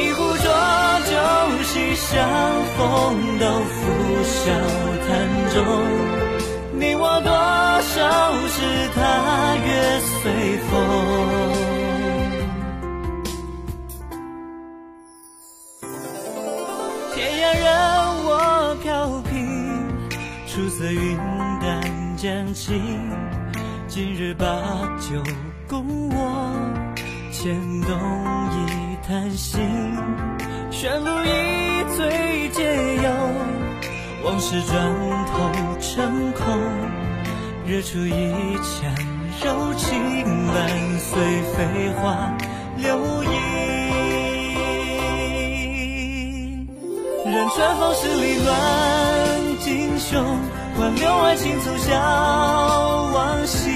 一壶浊酒喜相逢，都付笑谈中。你我多少事，他月随风。天涯任我飘萍，初色云淡江清。今日把酒共我，牵动一叹息。旋律一醉解忧，往事转头成空。惹出一腔柔情，伴随飞花流萤。任春风十里乱锦绣，挽留爱情促销往昔。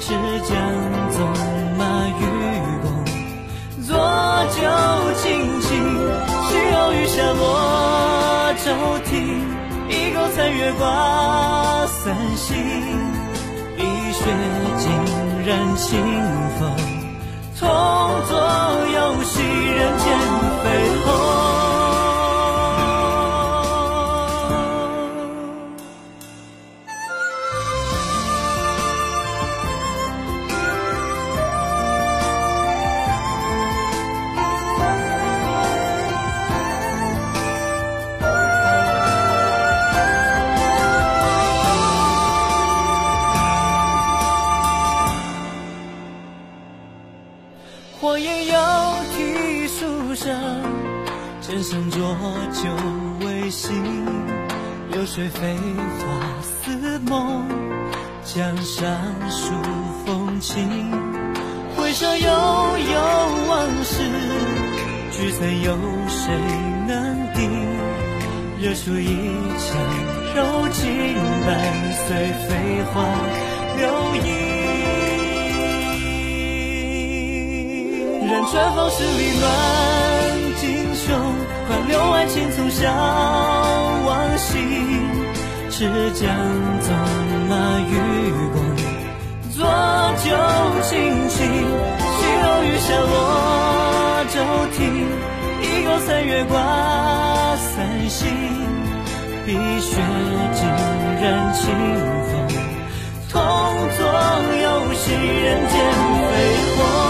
只将总落舟停，一钩残月挂三星。碧血浸染清风，同作游戏，人间飞火焰又啼书声，剑声浊酒未醒，流水飞花似梦，江上数风情。回首悠悠往事，聚散有谁能定？惹出一腔柔情，伴随飞花流萤。春风十里乱锦绣，换留爱情从小往昔。只将纵马与共，浊酒尽倾。西楼雨下落舟停，一钩残月挂三星。碧血浸染清风，同作游戏，人间飞鸿。